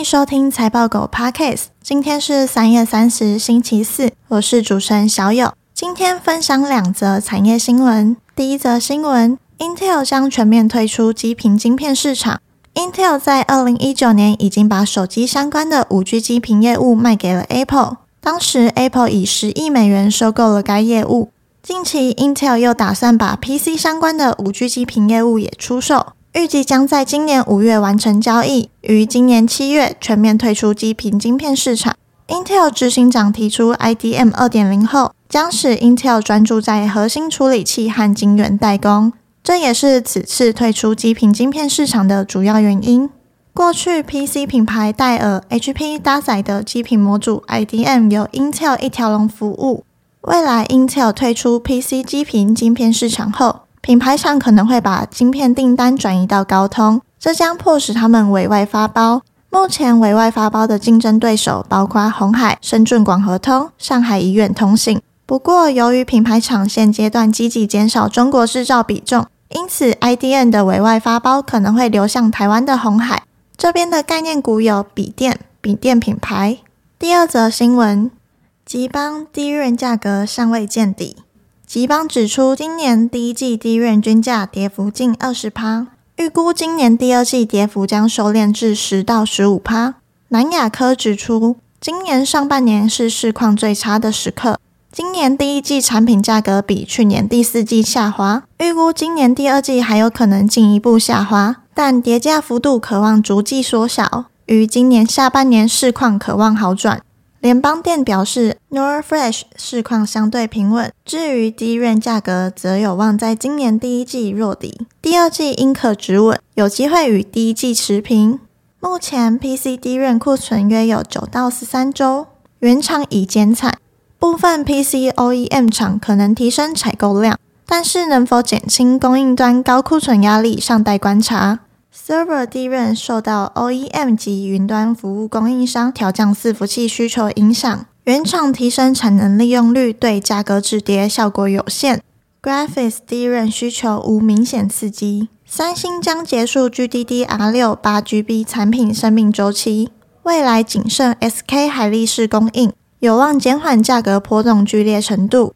迎收听财报狗 Podcast。今天是三月三十，星期四，我是主持人小友。今天分享两则产业新闻。第一则新闻：Intel 将全面退出基频晶片市场。Intel 在二零一九年已经把手机相关的五 G 基频业务卖给了 Apple，当时 Apple 以十亿美元收购了该业务。近期，Intel 又打算把 PC 相关的五 G 基频业务也出售。预计将在今年五月完成交易，于今年七月全面退出基频晶片市场。Intel 执行长提出 IDM 二点零后，将使 Intel 专注在核心处理器和晶圆代工，这也是此次退出基频晶片市场的主要原因。过去 PC 品牌戴尔、HP 搭载的基频模组 IDM 由 Intel 一条龙服务，未来 Intel 退出 PC 基频晶片市场后，品牌厂可能会把晶片订单转移到高通，这将迫使他们委外发包。目前委外发包的竞争对手包括红海、深圳广和通、上海怡远通信。不过，由于品牌厂现阶段积极减少中国制造比重，因此 IDM 的委外发包可能会流向台湾的红海。这边的概念股有笔电、笔电品牌。第二则新闻：吉邦低润价格尚未见底。吉邦指出，今年第一季低院均价跌幅近二十趴，预估今年第二季跌幅将收敛至十到十五趴。南亚科指出，今年上半年是市况最差的时刻，今年第一季产品价格比去年第四季下滑，预估今年第二季还有可能进一步下滑，但跌价幅度可望逐季缩小，于今年下半年市况可望好转。联邦电表示，NOR Flash 市况相对平稳。至于 DRAM 价格，则有望在今年第一季落底，第二季应可止稳，有机会与第一季持平。目前 PC DRAM 库存约有九到十三周，原厂已减产，部分 PC OEM 厂可能提升采购量，但是能否减轻供应端高库存压力，尚待观察。Server DRAM 受到 OEM 及云端服务供应商调降伺服器需求影响，原厂提升产能利用率对价格止跌效果有限。Graphics DRAM 需求无明显刺激。三星将结束 GDDR6 八 GB 产品生命周期，未来仅剩 SK 海力士供应，有望减缓价格波动剧烈程度。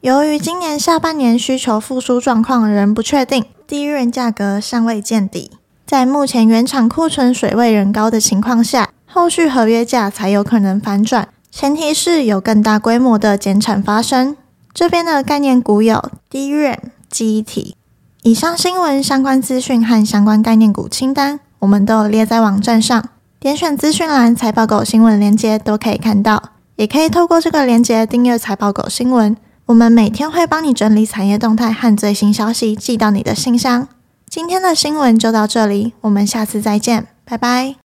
由于今年下半年需求复苏状况仍不确定低润价格尚未见底。在目前原厂库存水位仍高的情况下，后续合约价才有可能反转，前提是有更大规模的减产发生。这边的概念股有 DRAM、记忆体。以上新闻相关资讯和相关概念股清单，我们都有列在网站上，点选资讯栏财报狗新闻链接都可以看到，也可以透过这个链接订阅财报狗新闻。我们每天会帮你整理产业动态和最新消息，寄到你的信箱。今天的新闻就到这里，我们下次再见，拜拜。